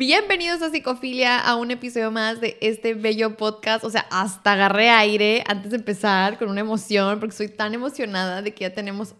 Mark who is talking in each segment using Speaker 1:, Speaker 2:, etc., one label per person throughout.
Speaker 1: Bienvenidos a Psicofilia, a un episodio más de este bello podcast. O sea, hasta agarré aire antes de empezar con una emoción, porque soy tan emocionada de que ya tenemos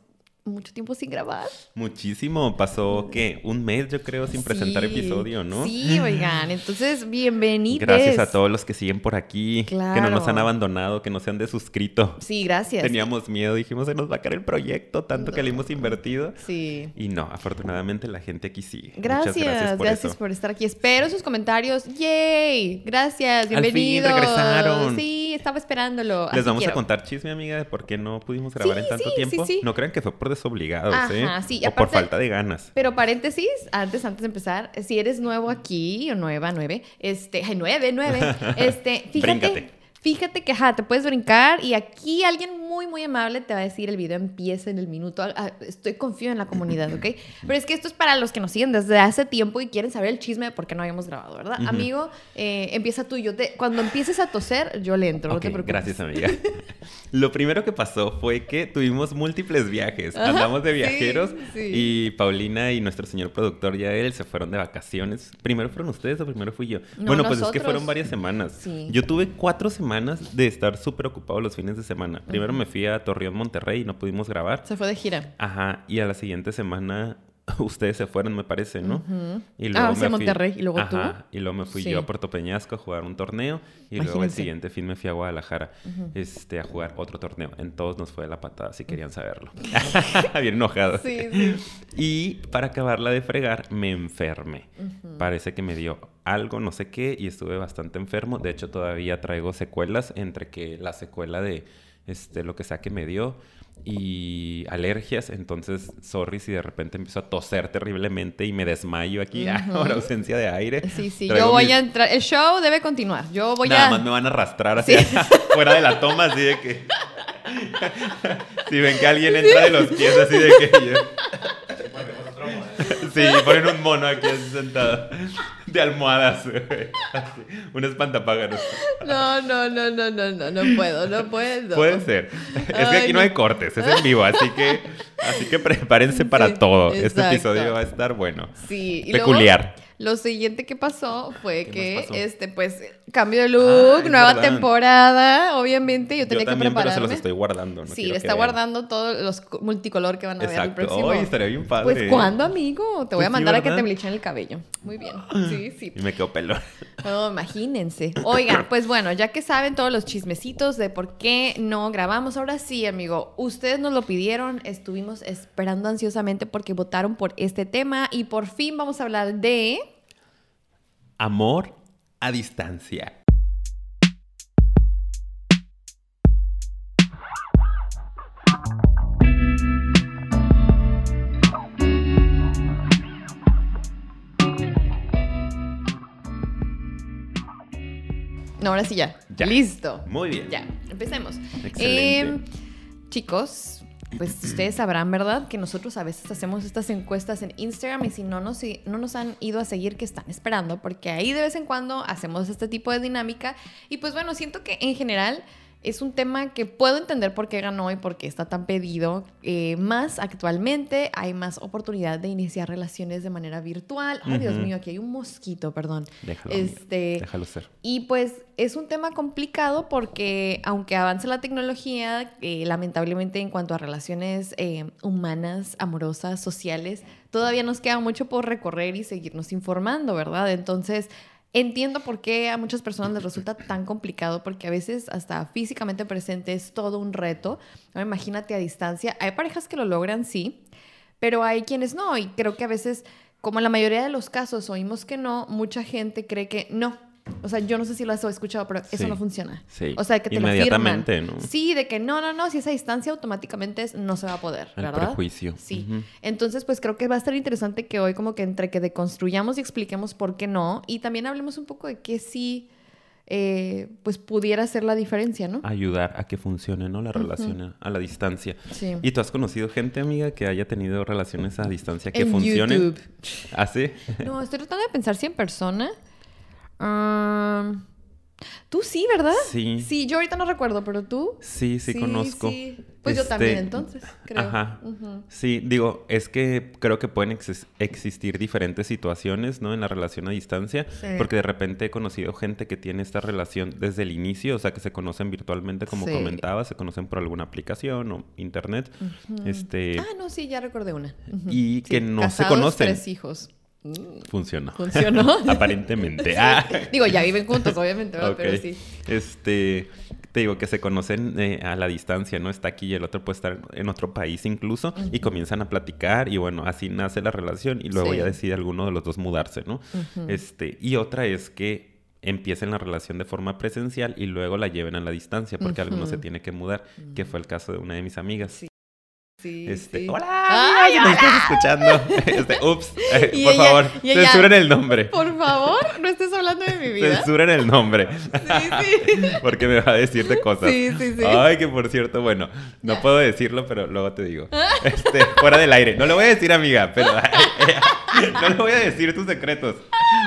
Speaker 1: mucho tiempo sin grabar.
Speaker 2: Muchísimo. Pasó, ¿qué? Un mes, yo creo, sin presentar episodio, ¿no?
Speaker 1: Sí, oigan. Entonces, bienvenidos.
Speaker 2: Gracias a todos los que siguen por aquí, que no nos han abandonado, que no se han desuscrito.
Speaker 1: Sí, gracias.
Speaker 2: Teníamos miedo, dijimos, se nos va a caer el proyecto, tanto que le hemos invertido.
Speaker 1: Sí.
Speaker 2: Y no, afortunadamente la gente aquí sigue.
Speaker 1: Gracias, gracias, por, gracias por, estar aquí. Espero sus comentarios. ¡Yay! Gracias, bienvenidos.
Speaker 2: Al fin regresaron.
Speaker 1: Sí, estaba esperándolo.
Speaker 2: Les vamos a contar chisme, amiga, de por qué no pudimos grabar en tanto tiempo. No crean que fue por desobligados, ¿eh? Sí, o por falta de ganas.
Speaker 1: Pero paréntesis, antes, antes de empezar, si eres nuevo aquí, o nueva, nueve, este, ay, nueve, nueve, este, fíjate. Fíjate que, ajá, te puedes brincar y aquí alguien muy, muy amable te va a decir el video empieza en el minuto. Ah, estoy confío en la comunidad, ¿ok? Pero es que esto es para los que nos siguen desde hace tiempo y quieren saber el chisme de por qué no habíamos grabado, ¿verdad? Amigo, eh, empieza tú. Yo te, cuando empieces a toser, yo le entro, no te preocupes.
Speaker 2: Gracias, amiga. Lo primero que pasó fue que tuvimos múltiples viajes. Andamos de viajeros y Paulina y nuestro señor productor ya él se fueron de vacaciones. ¿Primero fueron ustedes o primero fui yo? bueno, pues es que fueron varias semanas. Yo tuve cuatro semanas de estar súper ocupado los fines de semana. Primero me fui a Torreón, Monterrey y no pudimos grabar.
Speaker 1: Se fue de gira.
Speaker 2: Ajá, y a la siguiente semana ustedes se fueron, me parece, ¿no?
Speaker 1: Y luego ah, me fui... Monterrey y luego Ajá,
Speaker 2: Y luego me fui yo a Puerto Peñasco a jugar un torneo y luego el siguiente fin me fui a Guadalajara este, a jugar otro torneo. En todos nos fue de la patada, si querían saberlo. Bien enojado. Sí, sí. Y para acabarla de fregar, me enfermé. Parece que me dio algo, no sé qué, y estuve bastante enfermo. De hecho, todavía traigo secuelas entre que la secuela de este, lo que sea que me dio y alergias. Entonces, sorry si de repente empiezo a toser terriblemente y me desmayo aquí por ausencia de aire.
Speaker 1: Sí, sí, yo voy a entrar. El show debe continuar. Yo voy
Speaker 2: Nada
Speaker 1: a.
Speaker 2: más me van a arrastrar así fuera de la toma, así de que. si ven que alguien entra de los pies, así de que. Sí, ponen un mono aquí sentado. De almohadas, Un espantapájaros.
Speaker 1: No, no, no, no, no, no, no puedo, no puedo.
Speaker 2: Puede ser. Es que aquí no hay cortes, es en vivo, así que, así que prepárense para todo. Este episodio va a estar bueno.
Speaker 1: Sí.
Speaker 2: Peculiar.
Speaker 1: Lo siguiente que pasó fue que, este, pues, cambio de look, nueva temporada, obviamente, yo tenía que prepararme. Pero
Speaker 2: se los estoy guardando.
Speaker 1: sí, le está guardando todos los multicolor que van a ver el próximo.
Speaker 2: Ay, estaría bien padre.
Speaker 1: Pues, ¿cuándo, amigo? Te voy a pues mandar a que te blechen el cabello. Muy bien. Sí, sí.
Speaker 2: Y me quedo pelo.
Speaker 1: No, imagínense. Oigan, pues bueno, ya que saben todos los chismecitos de por qué no grabamos, ahora sí, amigo, ustedes nos lo pidieron, estuvimos esperando ansiosamente porque votaron por este tema y por fin vamos a hablar de...
Speaker 2: Amor a distancia.
Speaker 1: No, ahora sí ya. Listo.
Speaker 2: Muy bien.
Speaker 1: Ya, empecemos.
Speaker 2: Excelente.
Speaker 1: Em, chicos, pues ustedes sabrán, ¿verdad? Que nosotros a veces hacemos estas encuestas en Instagram y si no nos, no nos han ido a seguir, que están esperando? Porque ahí de vez en cuando hacemos este tipo de dinámica. Y pues bueno, siento que en general es un tema que puedo entender por qué ganó y por qué está tan pedido. Eh, más actualmente hay más oportunidad de iniciar relaciones de manera virtual. Ay, Dios mío, aquí hay un mosquito, perdón.
Speaker 2: Déjalo, este, déjalo ser.
Speaker 1: Y pues es un tema complicado porque aunque avance la tecnología, eh, lamentablemente en cuanto a relaciones eh, humanas, amorosas, sociales, todavía nos queda mucho por recorrer y seguirnos informando, ¿verdad? Entonces Entiendo por qué a muchas personas les resulta tan complicado, porque a veces hasta físicamente presente es todo un reto. Imagínate a distancia. Hay parejas que lo logran, sí, pero hay quienes no. Y creo que a veces, como en la mayoría de los casos oímos que no, mucha gente cree que no, o sea, yo no sé si lo has escuchado, pero eso no funciona.
Speaker 2: Sí.
Speaker 1: O sea, que te
Speaker 2: Inmediatamente,
Speaker 1: ¿no? Sí, de que no, no, no, si esa distancia automáticamente no se va a poder,
Speaker 2: El prejuicio.
Speaker 1: Sí. Entonces, pues creo que va a estar interesante que hoy como que entre que deconstruyamos y expliquemos por qué no y también hablemos un poco de qué sí eh, pues pudiera ser la diferencia, ¿no?
Speaker 2: Ayudar a que funcione, ¿no? La relación a la distancia. Sí. ¿Y tú has conocido gente, amiga, que haya tenido relaciones a distancia que funcionen? YouTube. ¿Ah, sí?
Speaker 1: No, estoy tratando de pensar si en persona Tú sí, ¿verdad?
Speaker 2: Sí.
Speaker 1: Sí, yo ahorita no recuerdo, pero tú.
Speaker 2: Sí, sí, conozco.
Speaker 1: Sí. Pues yo también, este, entonces, creo.
Speaker 2: Ajá. Sí, digo, es que creo que pueden existir diferentes situaciones, ¿no? En la relación a distancia, porque de repente he conocido gente que tiene esta relación desde el inicio, o sea, que se conocen virtualmente, como comentaba, se conocen por alguna aplicación o internet. Este.
Speaker 1: Ah, no, sí, ya recordé una.
Speaker 2: Y que no se conocen.
Speaker 1: tres hijos.
Speaker 2: Funcionó.
Speaker 1: Funcionó.
Speaker 2: Aparentemente. Ah.
Speaker 1: Digo, ya viven juntos, obviamente, pero sí.
Speaker 2: Este, te digo que se conocen eh, a la distancia, ¿no? Está aquí y el otro puede estar en otro país incluso y comienzan a platicar y bueno, así nace la relación y luego ya decide alguno de los dos mudarse, ¿no? Este, y otra es que empiecen la relación de forma presencial y luego la lleven a la distancia porque alguno se tiene que mudar, que fue el caso de una de mis amigas. Sí.
Speaker 1: Sí,
Speaker 2: este, Hola, Ay, me estás escuchando. Este, ups, eh, por favor, censuren el nombre.
Speaker 1: Por favor, no estés hablando de mi vida.
Speaker 2: Censuren el nombre. Sí, sí. Porque me va a decir de cosas.
Speaker 1: Sí, sí, sí.
Speaker 2: Ay, que por cierto, bueno, no puedo decirlo, pero luego te digo. Este, fuera del aire. No lo voy a decir, amiga, pero no le voy a decir tus secretos.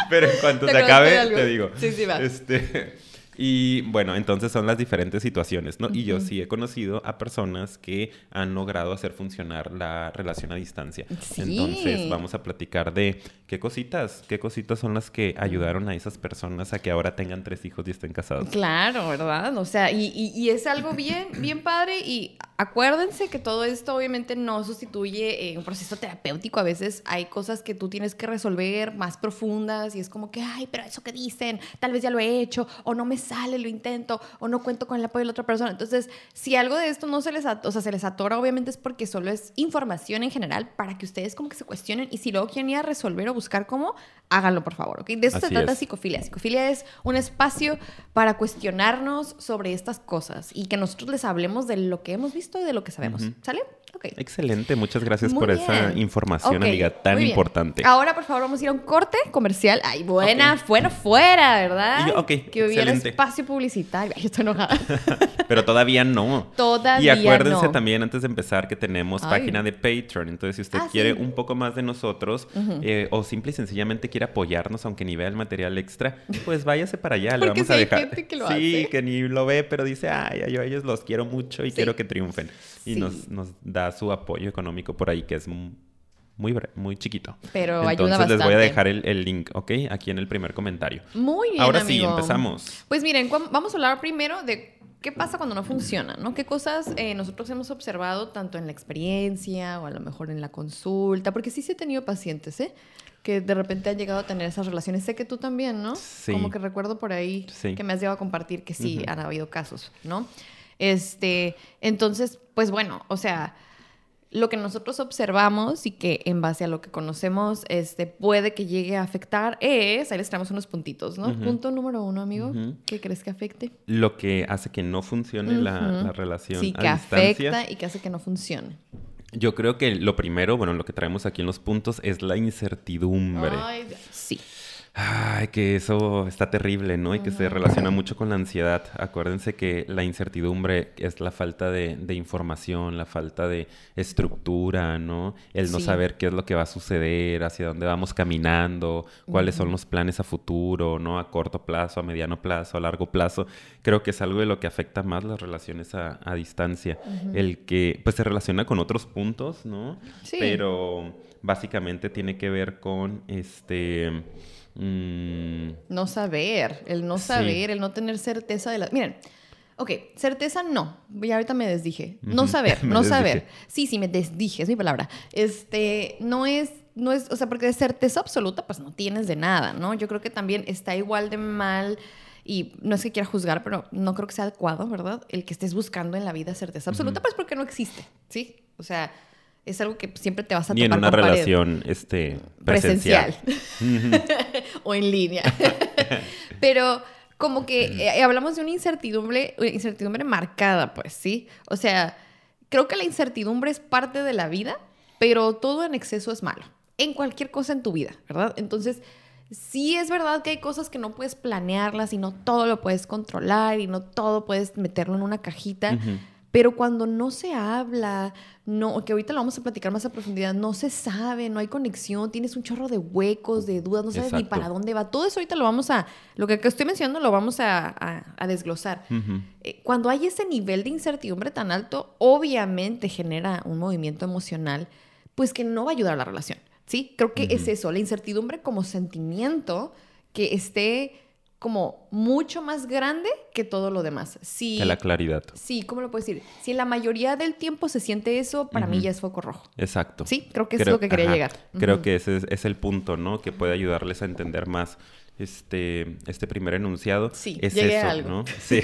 Speaker 2: Pero en cuanto se acabe, te digo.
Speaker 1: Sí, sí, va.
Speaker 2: Este, y bueno, entonces son las diferentes situaciones, ¿no? Y yo sí he conocido a personas que han logrado hacer funcionar la relación a distancia. Entonces vamos a platicar de qué cositas, qué cositas son las que ayudaron a esas personas a que ahora tengan tres hijos y estén casados.
Speaker 1: Claro, ¿verdad? O sea, y, y, es algo bien, bien padre y acuérdense que todo esto obviamente no sustituye eh, un proceso terapéutico. A veces hay cosas que tú tienes que resolver más profundas y es como que, ay, pero eso que dicen, tal vez ya lo he hecho o no me sale, lo intento o no cuento con el apoyo de la otra persona. Entonces, si algo de esto no se les, o sea, se les atora, obviamente es porque solo es información en general para que ustedes como que se cuestionen y si luego quieren ir a resolver o buscar cómo, háganlo por favor, ¿ok? De eso se trata psicofilia. Psicofilia es un espacio para cuestionarnos sobre estas cosas y que nosotros les hablemos de lo que hemos visto y de lo que sabemos. ¿Sale?
Speaker 2: Excelente, muchas gracias por esa información, amiga, tan importante.
Speaker 1: Ahora, por favor, vamos a ir a un corte comercial. Ay, buena, fuera, fuera, ¿verdad?
Speaker 2: ok,
Speaker 1: Que hubiera espacio publicitario. Ay, estoy enojada.
Speaker 2: Pero todavía no.
Speaker 1: Todavía
Speaker 2: Y acuérdense también, antes de empezar, que tenemos página de Patreon. Entonces, si usted ah, quiere un poco más de nosotros eh, o simple y sencillamente quiere apoyarnos, aunque ni vea el material extra, pues váyase para allá. Le vamos a dejar. sí, que ni lo ve, pero dice, ay, yo a ellos los quiero mucho y quiero que triunfen. Y nos, nos da su apoyo económico por ahí, que es muy, muy chiquito.
Speaker 1: Pero
Speaker 2: Entonces,
Speaker 1: ayuda bastante.
Speaker 2: les voy a dejar el, link, ¿ok? Aquí en el primer comentario.
Speaker 1: Muy bien,
Speaker 2: Ahora sí, empezamos.
Speaker 1: Pues miren, vamos a hablar primero de qué pasa cuando no funciona, ¿no? ¿Qué cosas eh, nosotros hemos observado tanto en la experiencia o a lo mejor en la consulta? Porque sí se he tenido pacientes, ¿eh? Que de repente han llegado a tener esas relaciones. Sé que tú también, ¿no?
Speaker 2: Sí.
Speaker 1: Como que recuerdo por ahí que me has llegado a compartir que sí han habido casos, ¿no? Este, entonces, pues bueno, o sea, lo que nosotros observamos y que en base a lo que conocemos este, puede que llegue a afectar es, ahí les traemos unos puntitos, ¿no? Punto número uno, amigo, ¿qué crees que afecte?
Speaker 2: Lo que hace que no funcione la, relación
Speaker 1: sí, que afecta y que hace que no funcione.
Speaker 2: Yo creo que lo primero, bueno, lo que traemos aquí en los puntos es la incertidumbre.
Speaker 1: Ay.
Speaker 2: Ay, que eso está terrible, ¿no? Y que se relaciona mucho con la ansiedad. Acuérdense que la incertidumbre es la falta de, información, la falta de estructura, ¿no? El no saber qué es lo que va a suceder, hacia dónde vamos caminando, cuáles son los planes a futuro, ¿no? A corto plazo, a mediano plazo, a largo plazo. Creo que es algo de lo que afecta más las relaciones a, distancia. El que, pues, se relaciona con otros puntos, ¿no?
Speaker 1: Sí.
Speaker 2: Pero básicamente tiene que ver con, este
Speaker 1: Mm. No saber, el no saber, el no tener certeza de la... Miren, ok, certeza no, ya ahorita me desdije. No saber, no saber. Sí, sí, me desdije, es mi palabra. Este, no es, no es, o sea, porque de certeza absoluta, pues no tienes de nada, ¿no? Yo creo que también está igual de mal y no es que quiera juzgar, pero no creo que sea adecuado, ¿verdad? El que estés buscando en la vida certeza absoluta, pues porque no existe, ¿sí? O sea, es algo que siempre te vas a
Speaker 2: Ni en una relación este, presencial.
Speaker 1: o en línea. Pero como que eh, hablamos de una incertidumbre, incertidumbre marcada, pues, ¿sí? O sea, creo que la incertidumbre es parte de la vida, pero todo en exceso es malo. En cualquier cosa en tu vida, ¿verdad? Entonces, sí es verdad que hay cosas que no puedes planearlas y no todo lo puedes controlar y no todo puedes meterlo en una cajita. Pero cuando no se habla, no, que ahorita lo vamos a platicar más a profundidad, no se sabe, no hay conexión, tienes un chorro de huecos, de dudas, no sabes ni para dónde va. Todo eso ahorita lo vamos a, lo que estoy mencionando lo vamos a, desglosar. Eh, cuando hay ese nivel de incertidumbre tan alto, obviamente genera un movimiento emocional, pues que no va a ayudar a la relación. ¿Sí? Creo que es eso, la incertidumbre como sentimiento que esté como mucho más grande que todo lo demás. Sí,
Speaker 2: que la claridad.
Speaker 1: Sí, ¿cómo lo puedo decir? Si en la mayoría del tiempo se siente eso, para mí ya es foco rojo.
Speaker 2: Exacto.
Speaker 1: Sí, creo que es lo que quería llegar.
Speaker 2: Creo que ese es, el punto, ¿no? Que puede ayudarles a entender más este, este primer enunciado
Speaker 1: sí,
Speaker 2: es
Speaker 1: eso,
Speaker 2: algo. ¿no? Sí,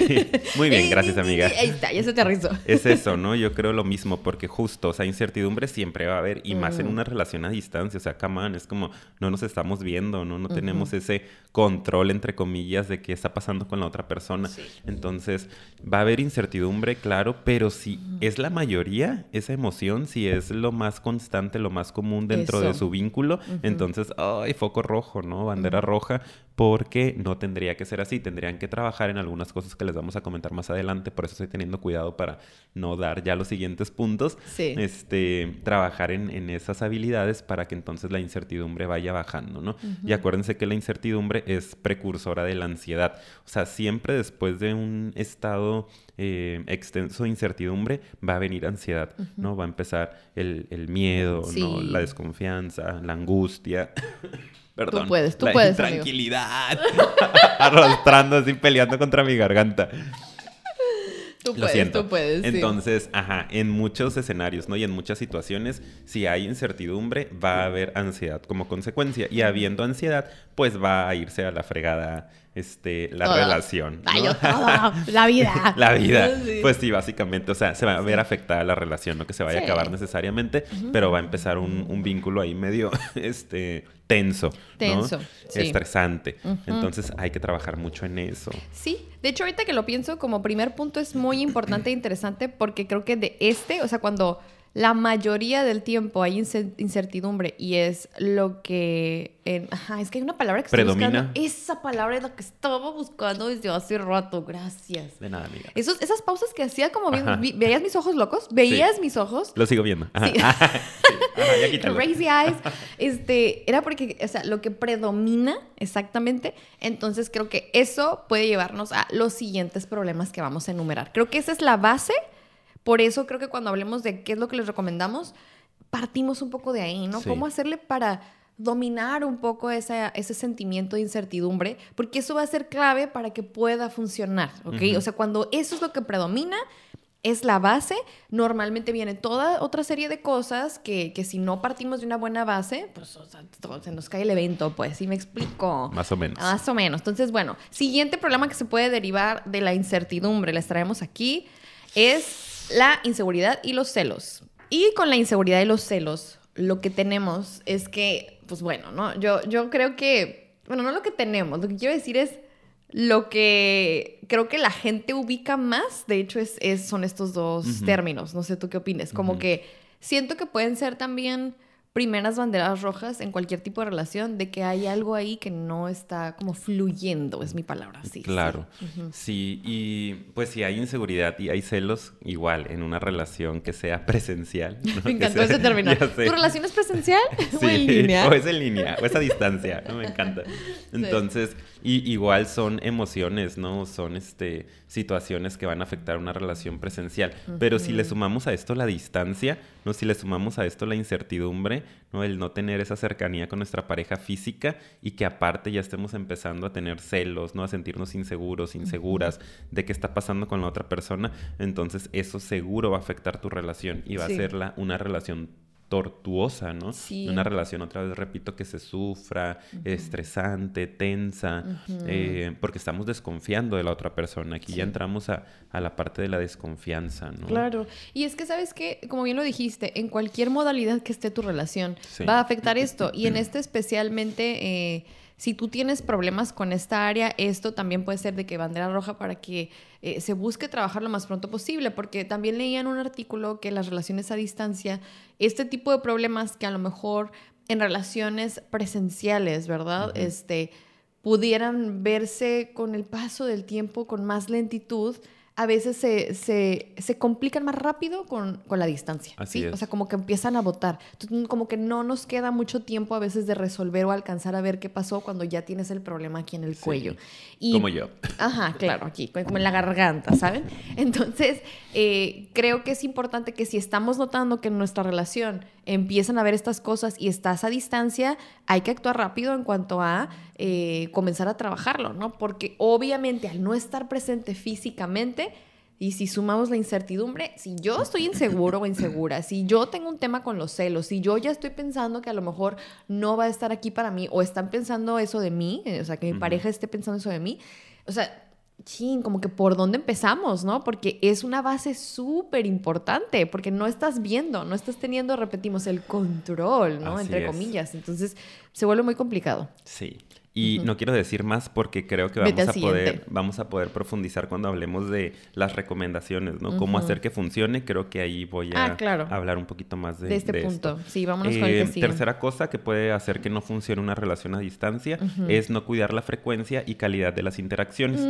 Speaker 2: muy bien, gracias amiga.
Speaker 1: Ahí está, ya se aterrizó.
Speaker 2: Es eso, ¿no? Yo creo lo mismo, porque justo, o sea, incertidumbre siempre va a haber, y más en una relación a distancia, o sea, come es como, no nos estamos viendo, ¿no? No tenemos ese control, entre comillas, de qué está pasando con la otra persona. Entonces, va a haber incertidumbre, claro, pero si es la mayoría, esa emoción, si es lo más constante, lo más común dentro de su vínculo, entonces, ay, foco rojo, ¿no? Bandera roja, porque no tendría que ser así, tendrían que trabajar en algunas cosas que les vamos a comentar más adelante, por eso estoy teniendo cuidado para no dar ya los siguientes puntos, este, trabajar en, esas habilidades para que entonces la incertidumbre vaya bajando, ¿no? Y acuérdense que la incertidumbre es precursora de la ansiedad, o sea, siempre después de un estado eh, extenso de incertidumbre va a venir ansiedad, ¿no? Va a empezar el, miedo, ¿no? La desconfianza, la angustia.
Speaker 1: Tú puedes, tú puedes.
Speaker 2: Tranquilidad. Arrastrando así, peleando contra mi garganta.
Speaker 1: Tú puedes, tú puedes.
Speaker 2: Entonces, ajá, en muchos escenarios, ¿no? Y en muchas situaciones, si hay incertidumbre, va a haber ansiedad como consecuencia. Y habiendo ansiedad, pues va a irse a la fregada este, la relación.
Speaker 1: la vida.
Speaker 2: la vida. Pues sí, básicamente, o sea, se va a ver afectada la relación, no que se vaya a acabar necesariamente, pero va a empezar un, vínculo ahí medio, este, tenso, tenso estresante. Entonces hay que trabajar mucho en eso.
Speaker 1: Sí, de hecho ahorita que lo pienso como primer punto es muy importante e interesante porque creo que de este, o sea, cuando la mayoría del tiempo hay incertidumbre y es lo que... ajá, es que hay una palabra que
Speaker 2: Predomina.
Speaker 1: estoy buscando. Esa palabra es la que estaba buscando desde hace rato. Gracias.
Speaker 2: De nada, amiga.
Speaker 1: Esos, esas pausas que hacía como ¿Veías mis ojos locos? ¿Veías mis ojos?
Speaker 2: Lo sigo viendo. Ajá.
Speaker 1: Sí. Crazy eyes. Este, era porque, o sea, lo que predomina exactamente. Entonces creo que eso puede llevarnos a los siguientes problemas que vamos a enumerar. Creo que esa es la base por eso creo que cuando hablemos de qué es lo que les recomendamos, partimos un poco de ahí, ¿no? ¿Cómo hacerle para dominar un poco ese sentimiento de incertidumbre? Porque eso va a ser clave para que pueda funcionar, ¿ok? O sea, cuando eso es lo que predomina, es la base, normalmente viene toda otra serie de cosas que, que si no partimos de una buena base, pues se nos cae el evento, pues, ¿sí me explico?
Speaker 2: Más o menos.
Speaker 1: Más o menos. Entonces, bueno, siguiente problema que se puede derivar de la incertidumbre, les traemos aquí, es la inseguridad y los celos. Y con la inseguridad y los celos, lo que tenemos es que, pues bueno, ¿no? Yo, yo creo que, bueno, no lo que tenemos, lo que quiero decir es lo que creo que la gente ubica más, de hecho, es, son estos dos términos. No sé tú qué opinas. Como que siento que pueden ser también primeras banderas rojas en cualquier tipo de relación de que hay algo ahí que no está como fluyendo, es mi palabra, sí.
Speaker 2: Claro, sí, y pues si hay inseguridad y hay celos, igual en una relación que sea presencial.
Speaker 1: Me encantó ese término. ¿Tu relación es presencial
Speaker 2: o en línea? O es en línea, o es a distancia, ¿no? Me encanta. Entonces, y igual son emociones, ¿no? Son este situaciones que van a afectar una relación presencial. Pero si le sumamos a esto la distancia, ¿no? Si le sumamos a esto la incertidumbre, ¿no? El no tener esa cercanía con nuestra pareja física y que aparte ya estemos empezando a tener celos, ¿no? A sentirnos inseguros, inseguras de qué está pasando con la otra persona, entonces eso seguro va a afectar tu relación y va a ser una relación tortuosa, ¿no? Sí. Una relación, otra vez repito, que se sufra, estresante, tensa, eh, porque estamos desconfiando de la otra persona. Aquí ya entramos a, la parte de la desconfianza, ¿no?
Speaker 1: Claro. Y es que, ¿sabes qué? Como bien lo dijiste, en cualquier modalidad que esté tu relación, va a afectar esto. Y en este especialmente... Eh, si tú tienes problemas con esta área, esto también puede ser de que bandera roja para que eh, se busque trabajar lo más pronto posible, porque también leía en un artículo que las relaciones a distancia, este tipo de problemas que a lo mejor en relaciones presenciales, ¿verdad? Este pudieran verse con el paso del tiempo con más lentitud a veces se, se, se complican más rápido con, con la distancia.
Speaker 2: Así
Speaker 1: ¿sí?
Speaker 2: es.
Speaker 1: O sea, como que empiezan a votar. Entonces, como que no nos queda mucho tiempo a veces de resolver o alcanzar a ver qué pasó cuando ya tienes el problema aquí en el
Speaker 2: Sí.
Speaker 1: cuello. Y,
Speaker 2: Como yo.
Speaker 1: Ajá, claro, aquí, como en la garganta, ¿saben? Entonces, eh, creo que es importante que si estamos notando que en nuestra relación empiezan a ver estas cosas y estás a distancia, hay que actuar rápido en cuanto a eh, comenzar a trabajarlo, ¿no? Porque obviamente al no estar presente físicamente, y si sumamos la incertidumbre, si yo estoy inseguro o insegura, si yo tengo un tema con los celos, si yo ya estoy pensando que a lo mejor no va a estar aquí para mí, o están pensando eso de mí, eh, o sea, que mi pareja esté pensando eso de mí, o sea, chin, como que por dónde empezamos, ¿no? Porque es una base súper importante, porque no estás viendo, no estás teniendo, repetimos, el control, ¿no?
Speaker 2: Así
Speaker 1: Entre
Speaker 2: es.
Speaker 1: comillas. Entonces, se vuelve muy complicado.
Speaker 2: Sí. Y no quiero decir más porque creo que vamos a poder vamos a poder profundizar cuando hablemos de las recomendaciones, ¿no? Cómo hacer que funcione. Creo que ahí voy a
Speaker 1: Ah, claro.
Speaker 2: hablar un poquito más de,
Speaker 1: De, este
Speaker 2: de
Speaker 1: punto.
Speaker 2: esto.
Speaker 1: Sí, vámonos con el
Speaker 2: Eh,
Speaker 1: que sigue.
Speaker 2: tercera cosa que puede hacer que no funcione una relación a distancia es no cuidar la frecuencia y calidad de las interacciones,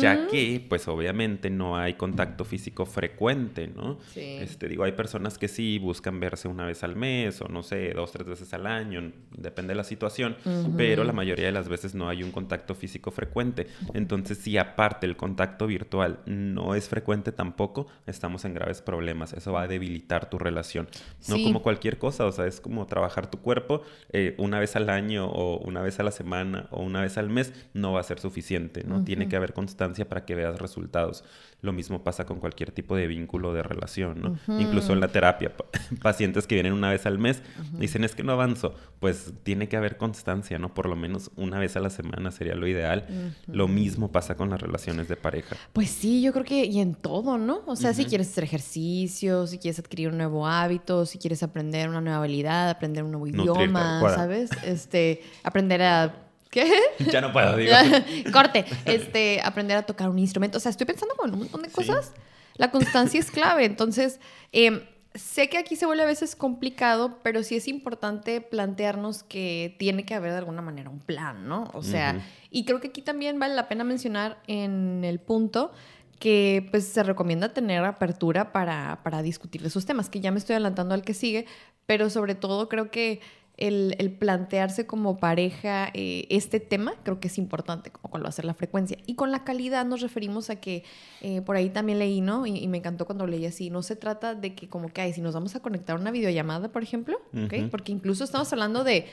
Speaker 2: ya que, pues obviamente no hay contacto físico frecuente, ¿no?
Speaker 1: Sí.
Speaker 2: Este, digo, hay personas que sí buscan verse una vez al mes o no sé, dos, tres veces al año, depende de la situación, pero la mayoría de las veces no hay un contacto físico frecuente. Entonces, si aparte el contacto virtual no es frecuente tampoco, estamos en graves problemas. Eso va a debilitar tu relación. No
Speaker 1: Sí.
Speaker 2: como cualquier cosa, o sea, es como trabajar tu cuerpo eh, una vez al año o una vez a la semana o una vez al mes, no va a ser suficiente, ¿no? Tiene que haber constancia para que veas resultados. Lo mismo pasa con cualquier tipo de vínculo de relación, ¿no? Incluso en la terapia, pa- pacientes que vienen una vez al mes dicen es que no avanzo, pues tiene que haber constancia, ¿no? Por lo menos una vez a la semana sería lo ideal. Lo mismo pasa con las relaciones de pareja.
Speaker 1: Pues sí, yo creo que y en todo, ¿no? O sea, si quieres hacer ejercicio, si quieres adquirir un nuevo hábito, si quieres aprender una nueva habilidad, aprender un nuevo idioma. ¿sabes? Este, aprender a ¿qué?
Speaker 2: ya no puedo, digo.
Speaker 1: Corte, este, aprender a tocar un instrumento. O sea, estoy pensando con un montón de
Speaker 2: Sí.
Speaker 1: cosas. La constancia es clave. Entonces, em, sé que aquí se vuelve a veces complicado, pero sí es importante plantearnos que tiene que haber de alguna manera un plan, ¿no? O sea, y creo que aquí también vale la pena mencionar en el punto que pues se recomienda tener apertura para, para discutir de esos temas, que ya me estoy adelantando al que sigue, pero sobre todo creo que el, el plantearse como pareja eh, este tema creo que es importante, como con lo hacer la frecuencia. Y con la calidad nos referimos a que eh, por ahí también leí, ¿no? Y, y me encantó cuando leí así, no se trata de que como que, ay, si nos vamos a conectar a una videollamada, por ejemplo. Porque incluso estamos hablando de...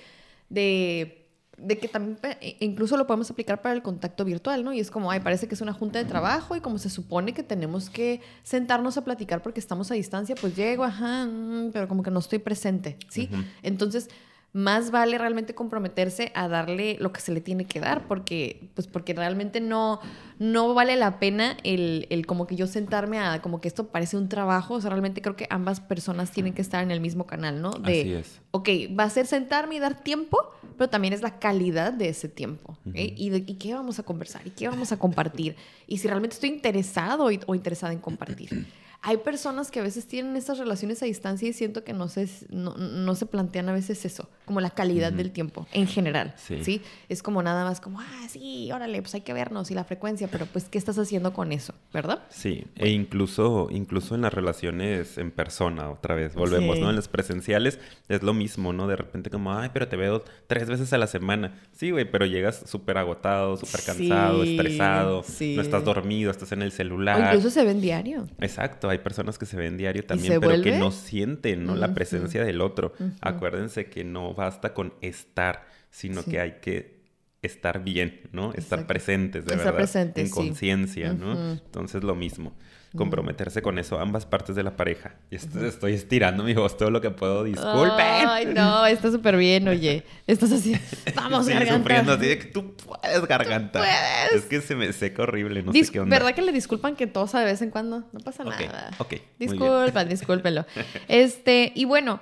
Speaker 1: de de que también e- incluso lo podemos aplicar para el contacto virtual, ¿no? Y es como, ay, parece que es una junta de trabajo y como se supone que tenemos que sentarnos a platicar porque estamos a distancia, pues llego, ajá, mm, pero como que no estoy presente, ¿sí? Entonces, más vale realmente comprometerse a darle lo que se le tiene que dar, porque, pues porque realmente no, no vale la pena el, el como que yo sentarme a como que esto parece un trabajo, o sea, realmente creo que ambas personas tienen que estar en el mismo canal, ¿no? De,
Speaker 2: Así es.
Speaker 1: ok, va a ser sentarme y dar tiempo, pero también es la calidad de ese tiempo. ¿ok?
Speaker 2: Ujú.
Speaker 1: y, de, y qué vamos a conversar y qué vamos a compartir. Y si realmente estoy interesado o interesada en compartir. Hay personas que a veces tienen estas relaciones a distancia y siento que no se, no, no se plantean a veces eso, como la calidad del tiempo en general.
Speaker 2: Sí.
Speaker 1: Sí. Es como nada más como, ah, sí, órale, pues hay que vernos y la frecuencia, pero pues, ¿qué estás haciendo con eso? ¿Verdad?
Speaker 2: Sí, e incluso, incluso en las relaciones en persona, otra vez, volvemos,
Speaker 1: Sí.
Speaker 2: ¿no? En las presenciales es lo mismo, ¿no? De repente como, ay, pero te veo tres veces a la semana. Sí, güey, pero llegas súper agotado, súper cansado,
Speaker 1: Sí,
Speaker 2: estresado, no estás dormido, estás en el
Speaker 1: O
Speaker 2: celular.
Speaker 1: incluso se ven diario.
Speaker 2: Exacto, hay personas que se ven diario también, pero que no sienten, ¿no? La presencia del otro. Acuérdense que no basta con estar, sino
Speaker 1: Sí.
Speaker 2: que hay que estar bien, ¿no? Estar
Speaker 1: Exacto.
Speaker 2: presentes, de
Speaker 1: Estar
Speaker 2: verdad, en
Speaker 1: sí.
Speaker 2: conciencia, ¿no? Entonces lo mismo, comprometerse con eso, ambas partes de la pareja. Y esto- estoy estirando mi voz todo lo que puedo, disculpen.
Speaker 1: Ay, no, está súper bien, oye. Estás así, vamos,
Speaker 2: Sí,
Speaker 1: garganta.
Speaker 2: sufriendo así de que tú puedes, garganta.
Speaker 1: puedes.
Speaker 2: Es que se me seca horrible, no
Speaker 1: Dis-
Speaker 2: sé qué onda.
Speaker 1: ¿Verdad que le disculpan que tosa de vez en cuando? No pasa nada.
Speaker 2: ok.
Speaker 1: Disculpan, discúlpenlo. Este, y bueno,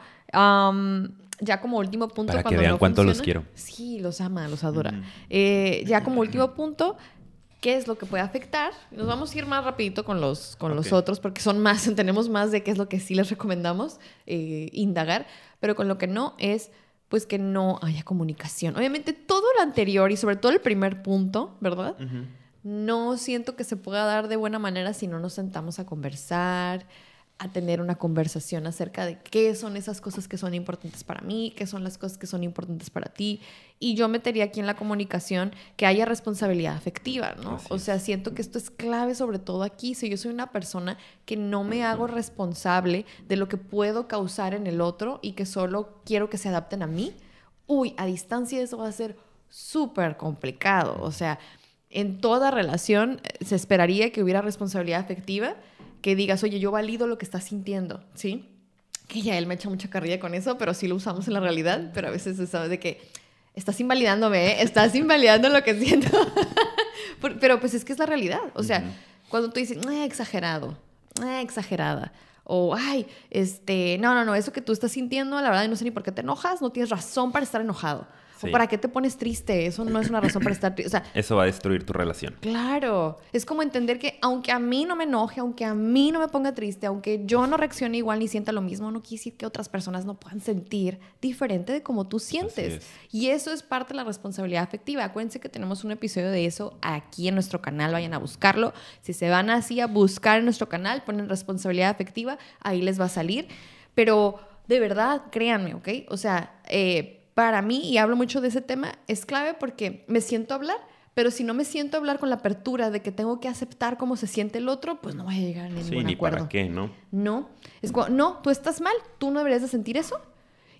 Speaker 1: ya como último punto.
Speaker 2: Para que
Speaker 1: cuando
Speaker 2: vean
Speaker 1: no
Speaker 2: cuánto los quiero.
Speaker 1: Sí, los ama, los adora.
Speaker 2: Mm.
Speaker 1: Eh, ya como último punto, ¿qué es lo que puede afectar? Nos vamos a ir más rapidito con los, con los otros, porque son más, tenemos más de qué es lo que sí les recomendamos eh, indagar, pero con lo que no es pues que no haya comunicación. Obviamente todo lo anterior y sobre todo el primer punto, ¿verdad? No siento que se pueda dar de buena manera si no nos sentamos a conversar, a tener una conversación acerca de qué son esas cosas que son importantes para mí, qué son las cosas que son importantes para ti. Y yo metería aquí en la comunicación que haya responsabilidad afectiva, ¿no? o sea, siento que esto es clave sobre todo aquí. Si yo soy una persona que no me hago responsable de lo que puedo causar en el otro y que solo quiero que se adapten a mí, uy, a distancia eso va a ser súper complicado. O sea, en toda relación eh, se esperaría que hubiera responsabilidad afectiva que digas, oye, yo valido lo que estás sintiendo, ¿sí? Que ya él me echa mucha carrilla con eso, pero sí lo usamos en la realidad, pero a veces se sabe de que estás invalidándome, ¿eh? estás invalidando lo que siento. pero pues es que es la realidad, o sea, cuando tú dices, eh, exagerado, eh, exagerada, o ay, este, no, no, no, eso que tú estás sintiendo, la verdad no sé ni por qué te enojas, no tienes razón para estar enojado. ¿O para qué te pones triste? Eso no es una razón para estar triste.
Speaker 2: Eso va a destruir tu relación.
Speaker 1: Claro. Es como entender que aunque a mí no me enoje, aunque a mí no me ponga triste, aunque yo no reaccione igual ni sienta lo mismo, no quiere decir que otras personas no puedan sentir diferente de como tú sientes. Y eso es parte de la responsabilidad afectiva. Acuérdense que tenemos un episodio de eso aquí en nuestro canal. Vayan a buscarlo. Si se van así a buscar en nuestro canal, ponen responsabilidad afectiva, ahí les va a salir. Pero de verdad, créanme, ¿ok? O sea, eh, para mí, y hablo mucho de ese tema, es clave porque me siento a hablar, pero si no me siento a hablar con la apertura de que tengo que aceptar cómo se siente el otro, pues no voy a llegar a ningún sí, ni para
Speaker 2: qué, ¿no?
Speaker 1: No, es como, no, tú estás mal, tú no deberías de sentir eso,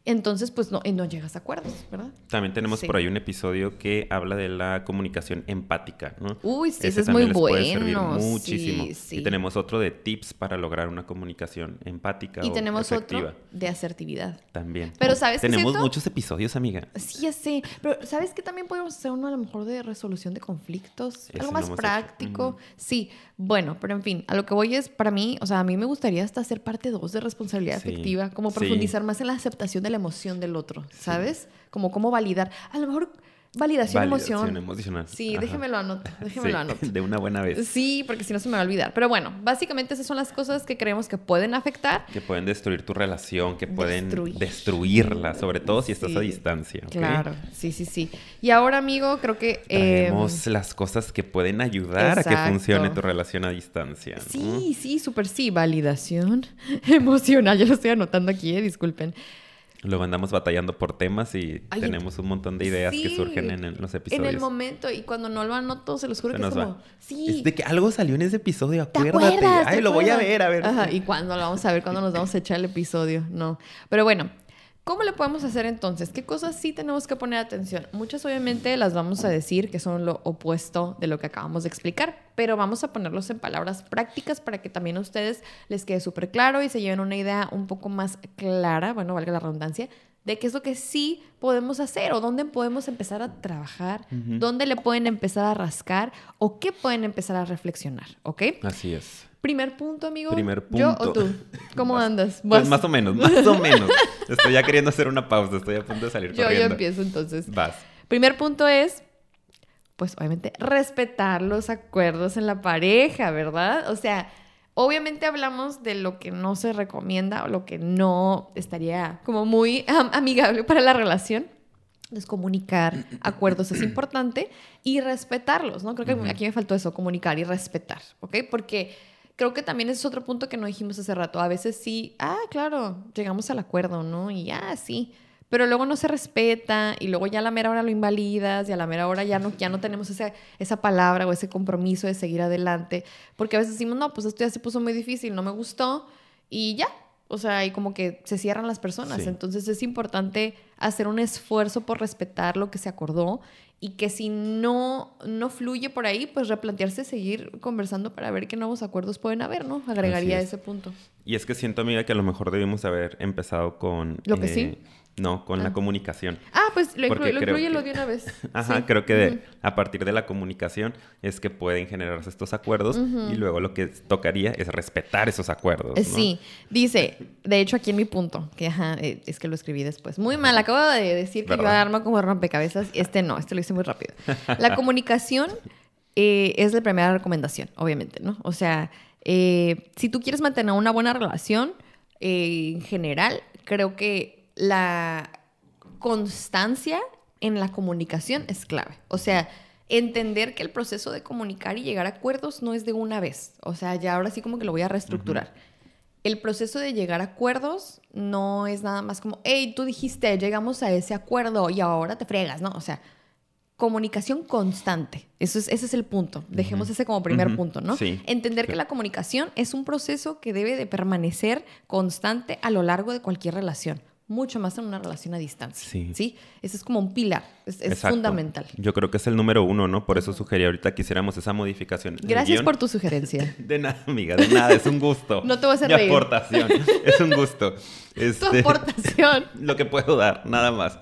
Speaker 1: entonces pues no, no llegas a acuerdos, ¿verdad?
Speaker 2: También tenemos por ahí un episodio que habla de la comunicación empática, ¿no?
Speaker 1: Uy, sí, ese, es muy bueno.
Speaker 2: muchísimo. y tenemos otro de tips para lograr una comunicación empática.
Speaker 1: Y tenemos otro de asertividad.
Speaker 2: También.
Speaker 1: Pero sabes
Speaker 2: Tenemos muchos episodios, amiga.
Speaker 1: Sí, ya sé. Pero ¿sabes que también podemos hacer uno a lo mejor de resolución de conflictos? Algo más práctico. Sí, bueno, pero en fin, a lo que voy es, para mí, o sea, a mí me gustaría hasta hacer parte 2 de responsabilidad afectiva, como profundizar más en la aceptación de la emoción del otro, ¿sabes? Como cómo validar. A lo mejor Validación, Validación
Speaker 2: emocional.
Speaker 1: Sí, déjemelo anotar, déjemelo anotar.
Speaker 2: De una buena vez.
Speaker 1: Sí, porque si no se me va a olvidar. Pero bueno, básicamente esas son las cosas que creemos que pueden afectar.
Speaker 2: Que pueden destruir tu relación, que pueden destruirla, sobre todo si estás a distancia.
Speaker 1: Claro, sí, sí, sí. Y ahora, amigo, creo que...
Speaker 2: Tenemos em, las cosas que pueden ayudar a que funcione tu relación a distancia.
Speaker 1: Sí, sí, súper sí. Validación emocional. Ya lo estoy anotando aquí, eh, disculpen.
Speaker 2: Lo andamos batallando por temas y tenemos un montón de ideas que surgen en, los episodios.
Speaker 1: En el momento, y cuando no lo anoto, se los juro que es como... Sí.
Speaker 2: Es de que algo salió en ese episodio, acuérdate. Ay, lo voy a ver, a ver.
Speaker 1: Ajá, y cuándo lo vamos a ver, cuándo nos vamos a echar el episodio. No. Pero bueno, ¿Cómo le podemos hacer entonces? ¿Qué cosas sí tenemos que poner atención? Muchas obviamente las vamos a decir que son lo opuesto de lo que acabamos de explicar, pero vamos a ponerlos en palabras prácticas para que también a ustedes les quede súper claro y se lleven una idea un poco más clara, bueno, valga la redundancia, de qué es lo que sí podemos hacer o dónde podemos empezar a trabajar, dónde le pueden empezar a rascar o qué pueden empezar a reflexionar, ¿ok?
Speaker 2: Así es.
Speaker 1: Primer punto, amigo.
Speaker 2: Primer punto.
Speaker 1: ¿Yo o tú? ¿Cómo andas?
Speaker 2: Pues más o menos, más o menos. Estoy ya queriendo hacer una pausa, estoy a punto de salir
Speaker 1: yo,
Speaker 2: corriendo.
Speaker 1: Yo empiezo entonces.
Speaker 2: Vas.
Speaker 1: Primer punto es, pues obviamente, respetar los acuerdos en la pareja, ¿verdad? O sea, obviamente hablamos de lo que no se recomienda o lo que no estaría como muy amigable para la relación. Entonces, comunicar acuerdos es importante y respetarlos, ¿no? Creo que aquí me faltó eso, comunicar y respetar, ¿ok? Porque creo que también es otro punto que no dijimos hace rato. A veces sí, ah, claro, llegamos al acuerdo, ¿no? Y ya, sí. Pero luego no se respeta y luego ya a la mera hora lo invalidas y a la mera hora ya no, ya no tenemos esa, esa palabra o ese compromiso de seguir adelante. Porque a veces decimos, no, pues esto ya se puso muy difícil, no me gustó y ya. O sea, y como que se cierran las personas. Entonces es importante hacer un esfuerzo por respetar lo que se acordó y que si no, no fluye por ahí, pues replantearse seguir conversando para ver qué nuevos acuerdos pueden haber, ¿no? Agregaría ese punto.
Speaker 2: Y es que siento, amiga, que a lo mejor debimos haber empezado con...
Speaker 1: Lo que sí.
Speaker 2: No, con la ah. comunicación.
Speaker 1: Ah, pues lo, incluye lo de una vez.
Speaker 2: Ajá, creo que a partir de la comunicación es que pueden generarse estos acuerdos y luego lo que tocaría es respetar esos acuerdos.
Speaker 1: ¿no? Sí, dice, de hecho aquí en mi punto, que ajá, eh, es que lo escribí después. Muy mal, acabo de decir que iba a arma como rompecabezas, este no, este lo hice muy rápido. La comunicación eh, es la primera recomendación, obviamente, ¿no? O sea, eh, si tú quieres mantener una buena relación, en general, creo que la constancia en la comunicación es clave. O sea, entender que el proceso de comunicar y llegar a acuerdos no es de una vez. O sea, ya ahora sí como que lo voy a reestructurar. El proceso de llegar a acuerdos no es nada más como, hey, tú dijiste, llegamos a ese acuerdo y ahora te fregas, ¿no? O sea, comunicación constante. Eso es, ese es el punto. Dejemos ese como primer punto, ¿no? Sí. Entender que la comunicación es un proceso que debe de permanecer constante a lo largo de cualquier relación mucho más en una relación a distancia. Sí. ¿sí? Ese es como un pilar, es, fundamental.
Speaker 2: Yo creo que es el número uno, ¿no? Por eso sugerí ahorita que hiciéramos esa modificación.
Speaker 1: Gracias por tu sugerencia.
Speaker 2: de nada, amiga, de nada, es un gusto.
Speaker 1: no te voy a hacer
Speaker 2: Mi aportación, es un gusto.
Speaker 1: Este, tu aportación.
Speaker 2: lo que puedo dar, nada más.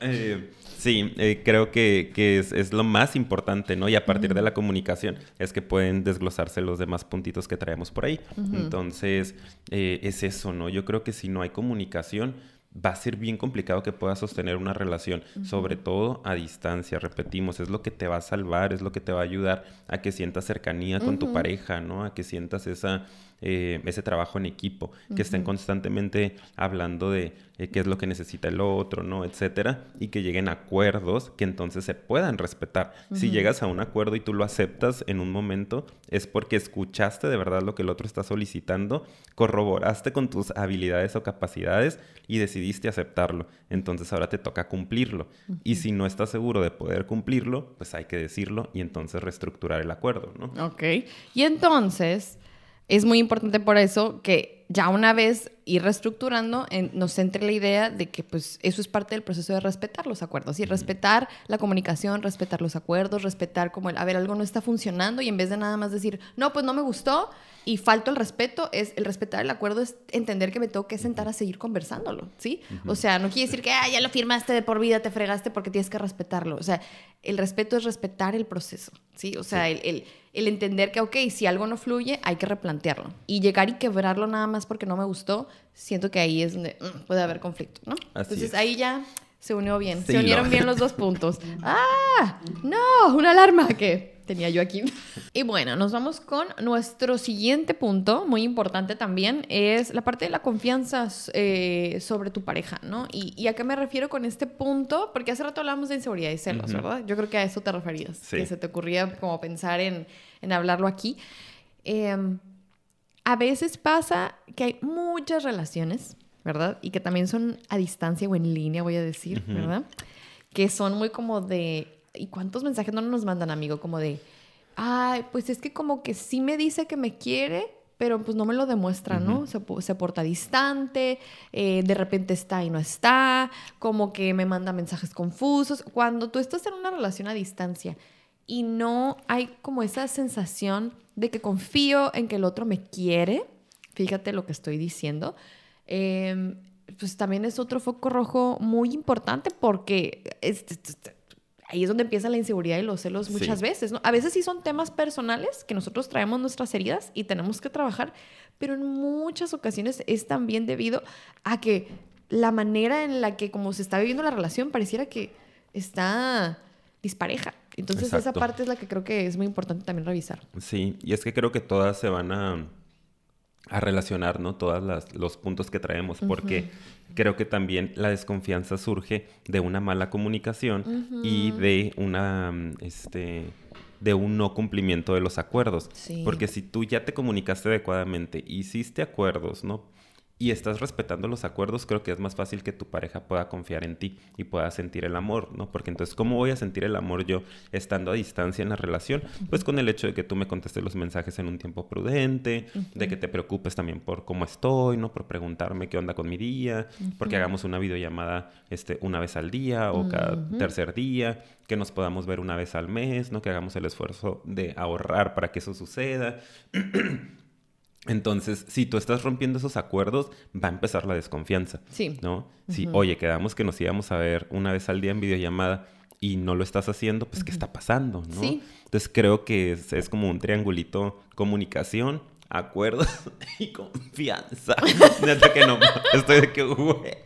Speaker 2: eh, Sí, eh, creo que, es, lo más importante, ¿no? Y a partir de la comunicación es que pueden desglosarse los demás puntitos que traemos por ahí. Entonces, eh, es eso, ¿no? Yo creo que si no hay comunicación, va a ser bien complicado que puedas sostener una relación, sobre todo a distancia, repetimos, es lo que te va a salvar, es lo que te va a ayudar a que sientas cercanía con tu pareja, ¿no? A que sientas esa eh, ese trabajo en equipo, que estén constantemente hablando de eh, qué es lo que necesita el otro, ¿no? Etcétera, y que lleguen a acuerdos que entonces se puedan respetar. Si llegas a un acuerdo y tú lo aceptas en un momento, es porque escuchaste de verdad lo que el otro está solicitando, corroboraste con tus habilidades o capacidades y decidiste aceptarlo. Entonces ahora te toca cumplirlo. Y si no estás seguro de poder cumplirlo, pues hay que decirlo y entonces reestructurar el acuerdo, ¿no?
Speaker 1: Ok. Y entonces es muy importante por eso que ya una vez ir reestructurando, nos entre la idea de que pues eso es parte del proceso de respetar los acuerdos y respetar la comunicación, respetar los acuerdos, respetar como el, a ver, algo no está funcionando y en vez de nada más decir, no, pues no me gustó y falto el respeto, es el respetar el acuerdo es entender que me tengo que sentar a seguir conversándolo, ¿sí? O sea, no quiere decir que ah, ya lo firmaste de por vida, te fregaste porque tienes que respetarlo. O sea, el respeto es respetar el proceso, ¿sí? O sea, el, el entender que, ok, si algo no fluye, hay que replantearlo. Y llegar y quebrarlo nada más porque no me gustó, siento que ahí es donde mm, puede haber conflicto, ¿no? Entonces ahí ya se unió bien, se unieron bien los dos puntos. ¡Ah! ¡No! ¡Una alarma que tenía yo aquí! Y bueno, nos vamos con nuestro siguiente punto, muy importante también, es la parte de la confianza eh, sobre tu pareja, ¿no? Y, a qué me refiero con este punto? Porque hace rato hablamos de inseguridad y celos, ¿verdad? Yo creo que a eso te referías, que se te ocurría como pensar en, en hablarlo aquí. Eh, a veces pasa que hay muchas relaciones, ¿verdad? Y que también son a distancia o en línea, voy a decir, ¿verdad? Que son muy como de... ¿Y cuántos mensajes no nos mandan, amigo? Como de, ay, pues es que como que sí me dice que me quiere, pero pues no me lo demuestra, ¿no? Se, se, porta distante, eh, de repente está y no está, como que me manda mensajes confusos. Cuando tú estás en una relación a distancia y no hay como esa sensación de que confío en que el otro me quiere, fíjate lo que estoy diciendo, em, pues también es otro foco rojo muy importante porque ahí es donde empieza la inseguridad y los celos muchas veces, ¿no? A veces sí son temas personales que nosotros traemos nuestras heridas y tenemos que trabajar, pero en muchas ocasiones es también debido a que la manera en la que como se está viviendo la relación pareciera que está dispareja. Entonces esa parte es la que creo que es muy importante también revisar.
Speaker 2: Sí, y es que creo que todas se van a, a relacionar, ¿no? Todos los puntos que traemos, porque creo que también la desconfianza surge de una mala comunicación y de una, este, de un no cumplimiento de los acuerdos. Porque si tú ya te comunicaste adecuadamente, hiciste acuerdos, ¿no? Y estás respetando los acuerdos, creo que es más fácil que tu pareja pueda confiar en ti y pueda sentir el amor, ¿no? Porque entonces, ¿cómo voy a sentir el amor yo estando a distancia en la relación? Pues con el hecho de que tú me contestes los mensajes en un tiempo prudente, de que te preocupes también por cómo estoy, ¿no? Por preguntarme qué onda con mi día, porque hagamos una videollamada este, una vez al día o cada tercer día, que nos podamos ver una vez al mes, ¿no? Que hagamos el esfuerzo de ahorrar para que eso suceda. Entonces, si tú estás rompiendo esos acuerdos, va a empezar la desconfianza. Sí. ¿No? Si, oye, quedamos que nos íbamos a ver una vez al día en videollamada y no lo estás haciendo, pues, ¿qué está pasando? ¿no? Sí. Entonces, creo que es, como un triangulito comunicación, acuerdos y confianza. Neta que no, estoy de que, güey,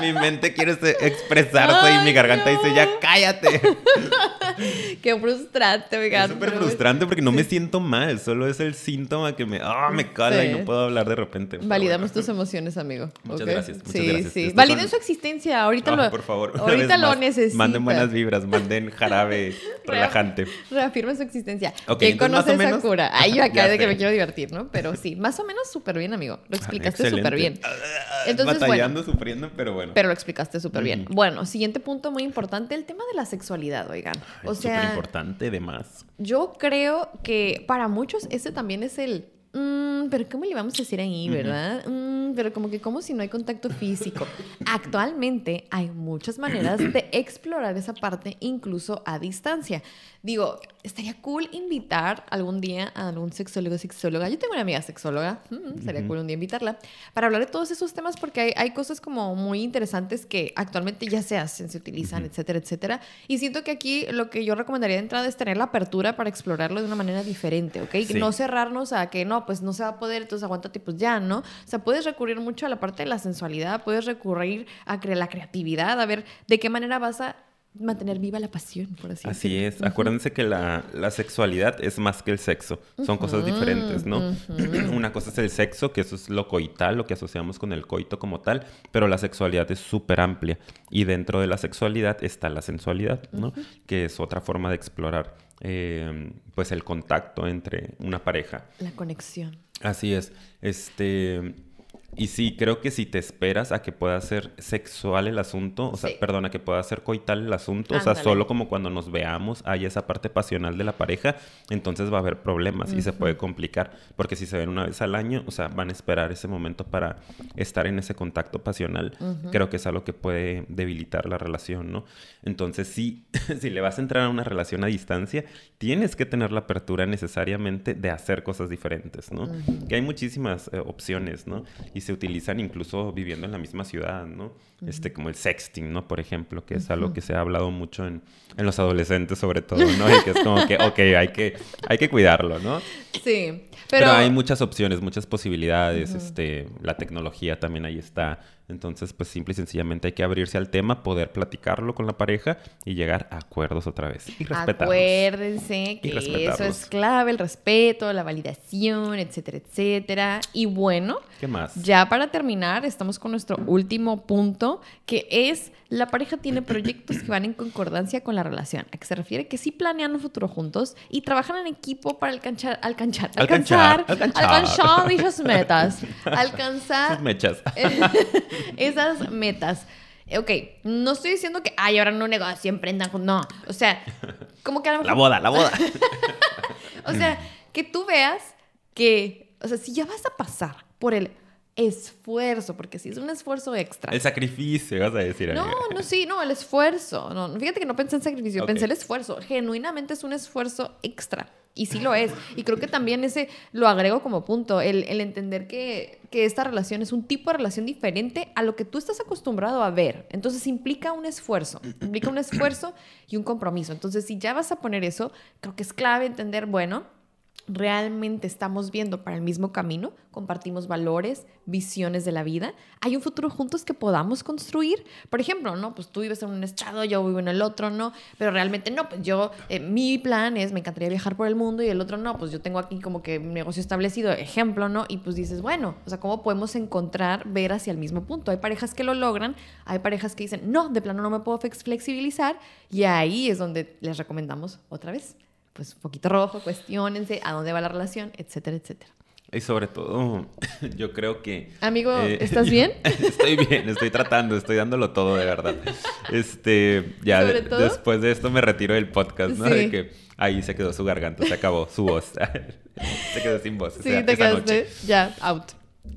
Speaker 2: mi mente quiere expresarse y mi garganta dice, ya cállate.
Speaker 1: Qué frustrante, me
Speaker 2: Es súper frustrante porque no me siento mal, solo es el síntoma que me, ah, me cala y no puedo hablar de repente.
Speaker 1: Validamos tus emociones, amigo.
Speaker 2: Muchas gracias. Muchas
Speaker 1: sí,
Speaker 2: gracias.
Speaker 1: sí. Validen su existencia, ahorita lo...
Speaker 2: Por favor.
Speaker 1: Ahorita lo necesitan.
Speaker 2: Manden buenas vibras, manden jarabe relajante.
Speaker 1: Reafirmen su existencia. ¿Quién conoce esa cura? Ay, yo acá de que me quiero divertir, ¿no? Pero sí, más o menos súper bien, amigo. Lo explicaste súper bien.
Speaker 2: Entonces, Batallando, sufriendo, pero bueno.
Speaker 1: Pero lo explicaste súper bien. Bueno, siguiente punto muy importante, el tema de la sexualidad, oigan. O sea...
Speaker 2: Súper importante, además.
Speaker 1: Yo creo que para muchos ese también es el Mm, pero ¿cómo le vamos a decir ahí, verdad? Mm, pero como que como si no hay contacto físico. Actualmente hay muchas maneras de explorar esa parte incluso a distancia. Digo, estaría cool invitar algún día a algún sexólogo sexóloga. Yo tengo una amiga sexóloga, mm, estaría cool un día invitarla, para hablar de todos esos temas porque hay, hay, cosas como muy interesantes que actualmente ya se hacen, se utilizan, etcétera, etcétera. Y siento que aquí lo que yo recomendaría de entrada es tener la apertura para explorarlo de una manera diferente, ¿ok? No cerrarnos a que no, pues no se va a poder, entonces aguántate, pues ya, ¿no? O sea, puedes recurrir mucho a la parte de la sensualidad, puedes recurrir a la creatividad, a ver de qué manera vas a mantener viva la pasión, por así,
Speaker 2: así es. Acuérdense que la, sexualidad es más que el sexo. Son cosas diferentes, ¿no? Una cosa es el sexo, que eso es lo coital, lo que asociamos con el coito como tal, pero la sexualidad es súper amplia. Y dentro de la sexualidad está la sensualidad, ¿no? Que es otra forma de explorar, eh, pues, el contacto entre una pareja.
Speaker 1: La conexión.
Speaker 2: Así es. Este y sí, creo que si te esperas a que pueda ser sexual el asunto, o sea, perdona, que pueda ser coital el asunto, o sea, solo como cuando nos veamos hay esa parte pasional de la pareja, entonces va a haber problemas y se puede complicar, porque si se ven una vez al año, o sea, van a esperar ese momento para estar en ese contacto pasional. Creo que es algo que puede debilitar la relación, ¿no? Entonces, sí, si le vas a entrar a una relación a distancia, tienes que tener la apertura necesariamente de hacer cosas diferentes, ¿no? Que hay muchísimas eh, opciones, ¿no? Y se utilizan incluso viviendo en la misma ciudad, ¿no? Este, como el sexting, ¿no? Por ejemplo, que es algo que se ha hablado mucho en, en, los adolescentes sobre todo, ¿no? Y que es como que, ok, hay que, hay que cuidarlo, ¿no?
Speaker 1: Sí,
Speaker 2: pero... pero hay muchas opciones, muchas posibilidades, este, la tecnología también ahí está. Entonces, pues simple y sencillamente hay que abrirse al tema, poder platicarlo con la pareja y llegar a acuerdos otra vez. Y respetarlos.
Speaker 1: Acuérdense que eso es clave, el respeto, la validación, etcétera, etcétera. Y bueno,
Speaker 2: ¿qué más?
Speaker 1: Ya para terminar, estamos con nuestro último punto, que es la pareja tiene proyectos que van en concordancia con la relación. ¿A qué se refiere? Que sí planean un futuro juntos y trabajan en equipo para alcanzar, alcanzar, alcanzar, alcanzar, alcanzar dichas metas. Alcanzar.
Speaker 2: mechas.
Speaker 1: esas metas. Ok, no estoy diciendo que, ay, ahora no negocio, emprendan. No, o sea, como que a lo
Speaker 2: La boda, la boda.
Speaker 1: o sea, que tú veas que, o sea, si ya vas a pasar por el esfuerzo, porque si es un esfuerzo extra.
Speaker 2: El sacrificio, vas a decir.
Speaker 1: No, no, sí, no, el esfuerzo. No, fíjate que no pensé en sacrificio, pensé el esfuerzo. Genuinamente es un esfuerzo extra. Y sí lo es. Y creo que también ese lo agrego como punto, el, entender que, que, esta relación es un tipo de relación diferente a lo que tú estás acostumbrado a ver. Entonces implica un esfuerzo, implica un esfuerzo y un compromiso. Entonces si ya vas a poner eso, creo que es clave entender, bueno, realmente estamos viendo para el mismo camino, compartimos valores, visiones de la vida, hay un futuro juntos que podamos construir. Por ejemplo, no, pues tú vives en un estado, yo vivo en el otro, no, pero realmente no, pues yo, eh, mi plan es, me encantaría viajar por el mundo y el otro no, pues yo tengo aquí como que un negocio establecido, ejemplo, ¿no? Y pues dices, bueno, o sea, ¿cómo podemos encontrar, ver hacia el mismo punto? Hay parejas que lo logran, hay parejas que dicen, no, de plano no me puedo flexibilizar y ahí es donde les recomendamos otra vez pues un poquito rojo, cuestionense a dónde va la relación, etcétera, etcétera.
Speaker 2: Y sobre todo, yo creo que...
Speaker 1: Amigo, eh, ¿estás bien?
Speaker 2: estoy bien, estoy tratando, estoy dándolo todo de verdad. Este, ya después de esto me retiro del podcast, ¿no? De que ahí se quedó su garganta, se acabó su voz. se quedó sin voz.
Speaker 1: Sí, te quedaste ya out.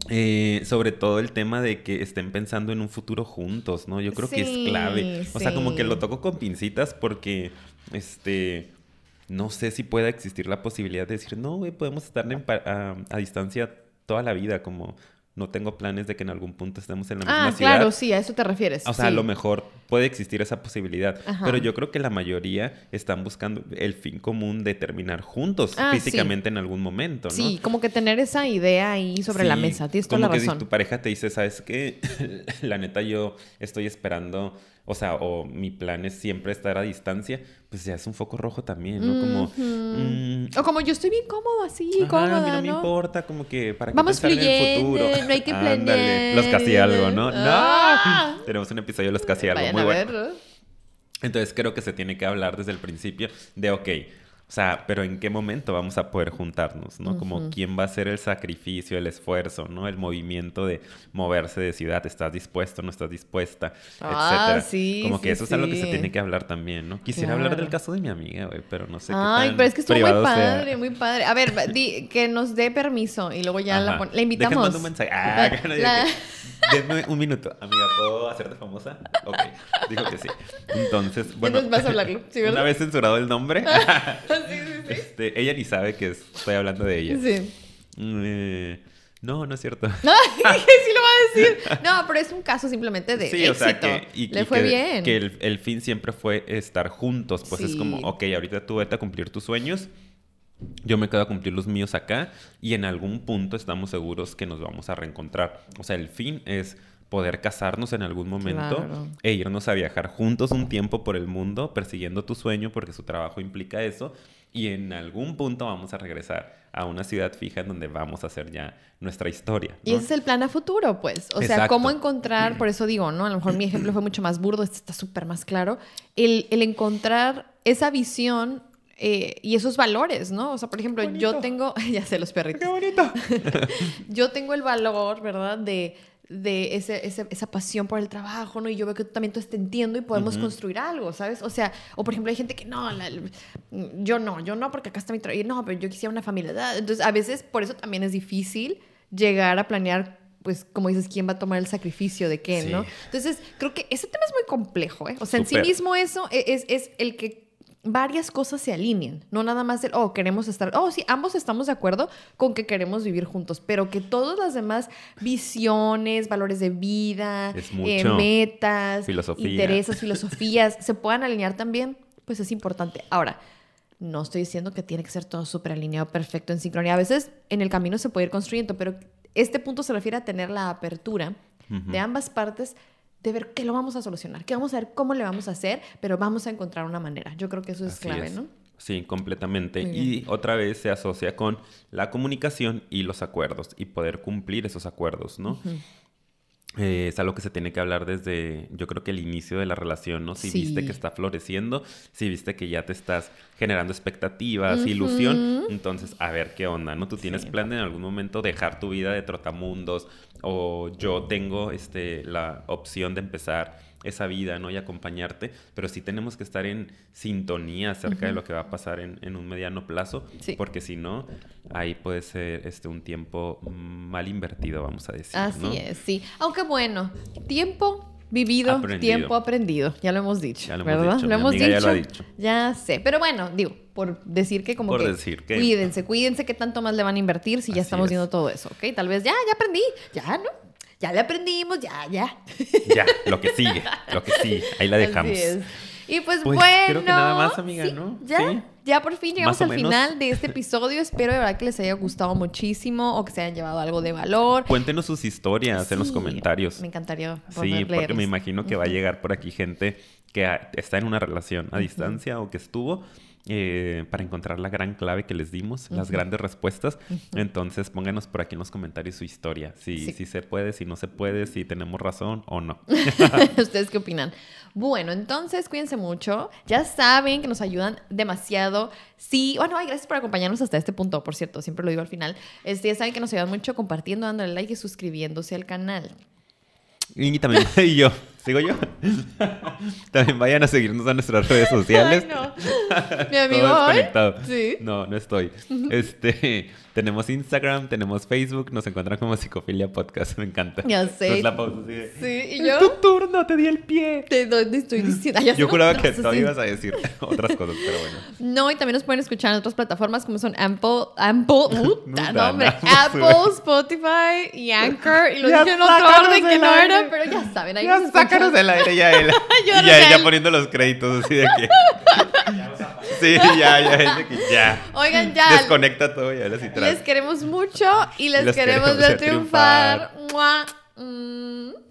Speaker 2: Eh, sobre todo el tema de que estén pensando en un futuro juntos, ¿no? Yo creo que es clave. O sea, como que lo toco con pincitas porque, este no sé si pueda existir la posibilidad de decir, no, güey, podemos estar a, distancia toda la vida, como no tengo planes de que en algún punto estemos en la
Speaker 1: misma
Speaker 2: ciudad. Ah,
Speaker 1: claro, sí, a eso te refieres.
Speaker 2: O sea, a lo mejor puede existir esa posibilidad, pero yo creo que la mayoría están buscando el fin común de terminar juntos ah, físicamente en algún momento, ¿no?
Speaker 1: Sí, como que tener esa idea ahí sobre la mesa, tienes toda la razón.
Speaker 2: que tu pareja te dice, ¿sabes qué? la neta yo estoy esperando o sea, o mi plan es siempre estar a distancia, pues ya es un foco rojo también, ¿no? Como...
Speaker 1: Mm, o como yo estoy bien cómodo así, cómoda,
Speaker 2: a
Speaker 1: mí
Speaker 2: no,
Speaker 1: me
Speaker 2: importa, como que para qué
Speaker 1: Vamos
Speaker 2: pensar en el futuro.
Speaker 1: no hay que planear.
Speaker 2: los casi algo, ¿no? ¡No! Tenemos un episodio de los casi algo muy bueno. Entonces creo que se tiene que hablar desde el principio de, ok, o sea, pero ¿en qué momento vamos a poder juntarnos, no? Como quién va a hacer el sacrificio, el esfuerzo, ¿no? El movimiento de moverse de ciudad, ¿estás dispuesto, no estás dispuesta?
Speaker 1: Ah,
Speaker 2: etcétera.
Speaker 1: sí,
Speaker 2: Como que eso es algo que se tiene que hablar también, ¿no? Quisiera hablar del caso de mi amiga, güey, pero no sé qué
Speaker 1: Ay,
Speaker 2: tan
Speaker 1: pero es que estuvo muy padre, muy padre. A ver, di, que nos dé permiso y luego ya la, la, invitamos.
Speaker 2: un mensaje. Ah, la... Denme un minuto. Amiga, ¿puedo hacerte famosa? Ok, dijo que sí. Entonces, bueno.
Speaker 1: Entonces vas a hablarlo, ¿sí,
Speaker 2: Una vez censurado el nombre. Este, ella ni sabe que estoy hablando de ella.
Speaker 1: Sí.
Speaker 2: Eh, no, no es cierto.
Speaker 1: No, sí lo va a decir. No, pero es un caso simplemente de sí, O sea, que, Le fue bien.
Speaker 2: Que el, fin siempre fue estar juntos. Pues es como, ok, ahorita tú vete a cumplir tus sueños. Yo me quedo a cumplir los míos acá. Y en algún punto estamos seguros que nos vamos a reencontrar. O sea, el fin es poder casarnos en algún momento e irnos a viajar juntos un tiempo por el mundo persiguiendo tu sueño porque su trabajo implica eso y en algún punto vamos a regresar a una ciudad fija en donde vamos a hacer ya nuestra historia.
Speaker 1: Y ese es el plan a futuro, pues. O sea, cómo encontrar, por eso digo, ¿no? A lo mejor mi ejemplo fue mucho más burdo, este está súper más claro. El, encontrar esa visión eh, y esos valores, ¿no? O sea, por ejemplo, yo tengo, ya sé, los perritos.
Speaker 2: ¡Qué bonito!
Speaker 1: yo tengo el valor, ¿verdad? De de ese, esa pasión por el trabajo, ¿no? Y yo veo que tú también te entiendo y podemos construir algo, ¿sabes? O sea, o por ejemplo hay gente que no, yo no, yo no, porque acá está mi trabajo, no, pero yo quisiera una familia. Entonces, a veces por eso también es difícil llegar a planear pues, como dices, quién va a tomar el sacrificio de qué, ¿no? Entonces, creo que ese tema es muy complejo, ¿eh? O sea, en sí mismo eso e, es, es, el que varias cosas se alineen, no nada más el, oh, queremos estar, oh, sí, ambos estamos de acuerdo con que queremos vivir juntos, pero que todas las demás visiones, valores de vida, eh, metas, intereses, filosofías se puedan alinear también, pues es importante. Ahora, no estoy diciendo que tiene que ser todo súper alineado, perfecto, en sincronía. A veces en el camino se puede ir construyendo, pero este punto se refiere a tener la apertura de ambas partes de ver qué lo vamos a solucionar, que vamos a ver cómo le vamos a hacer, pero vamos a encontrar una manera. Yo creo que eso es clave, ¿no?
Speaker 2: Sí, completamente. Y otra vez se asocia con la comunicación y los acuerdos y poder cumplir esos acuerdos, ¿no? Eh, es algo que se tiene que hablar desde, yo creo que el inicio de la relación, ¿no? Si viste que está floreciendo, si viste que ya te estás generando expectativas, ilusión, entonces a ver qué onda, ¿no? Tú tienes plan de en algún momento dejar tu vida de trotamundos o yo tengo este, la opción de empezar esa vida, ¿no? Y acompañarte, pero sí tenemos que estar en sintonía acerca de lo que va a pasar en, un mediano plazo, porque si no, ahí puede ser este, un tiempo mal invertido, vamos a decir.
Speaker 1: Así es, sí. Aunque bueno, tiempo vivido, tiempo aprendido, ya lo hemos dicho,
Speaker 2: ya lo
Speaker 1: ¿verdad?
Speaker 2: Hemos dicho, lo hemos dicho. Ya, lo ha dicho.
Speaker 1: ya sé, pero bueno, digo, por decir que como que,
Speaker 2: decir que,
Speaker 1: cuídense, cuídense qué tanto más le van a invertir si ya estamos viendo todo eso, ¿ok? Tal vez ya, ya aprendí, ya, ¿no? Ya le aprendimos, ya, ya.
Speaker 2: Ya, lo que sigue, lo que sigue, ahí la dejamos.
Speaker 1: Y pues, pues, bueno.
Speaker 2: Creo que nada más, amiga, ¿no?
Speaker 1: Ya, ya por fin llegamos al final de este episodio. Espero de verdad que les haya gustado muchísimo o que se hayan llevado algo de valor.
Speaker 2: Cuéntenos sus historias en los comentarios.
Speaker 1: Me encantaría.
Speaker 2: Sí, porque me imagino que va a llegar por aquí gente que está en una relación a distancia o que estuvo eh, para encontrar la gran clave que les dimos, las grandes respuestas. Entonces, pónganos por aquí en los comentarios su historia. Si, si se puede, si no se puede, si tenemos razón o no.
Speaker 1: ¿Ustedes qué opinan? Bueno, entonces cuídense mucho. Ya saben que nos ayudan demasiado. Sí, bueno, ay, gracias por acompañarnos hasta este punto, por cierto, siempre lo digo al final. Este, ya saben que nos ayudan mucho compartiendo, dándole like y suscribiéndose al canal.
Speaker 2: Y también, y yo. ¿Sigo yo? También vayan a seguirnos a nuestras redes sociales.
Speaker 1: Ay, no. Mi amigo
Speaker 2: Todo Sí. No, no estoy. Este, tenemos Instagram, tenemos Facebook, nos encuentran como Psicofilia Podcast, me encanta.
Speaker 1: Ya sé.
Speaker 2: la pausa
Speaker 1: Sí, y yo.
Speaker 2: Es tu turno, te di el pie.
Speaker 1: Te, estoy diciendo.
Speaker 2: yo juraba que todavía ibas a decir otras cosas, pero bueno.
Speaker 1: No, y también nos pueden escuchar en otras plataformas como son Ample, Ample, uh, nombre, Apple, Spotify y Anchor. Y lo dije en otro orden que no era, pero ya saben. Ahí
Speaker 2: ya sácanos del aire ya él. ya ella poniendo los créditos así de que. Sí, ya, ya, ya.
Speaker 1: Oigan, ya.
Speaker 2: Desconecta todo y ahora sí
Speaker 1: Les queremos mucho y les, queremos, ver triunfar. triunfar.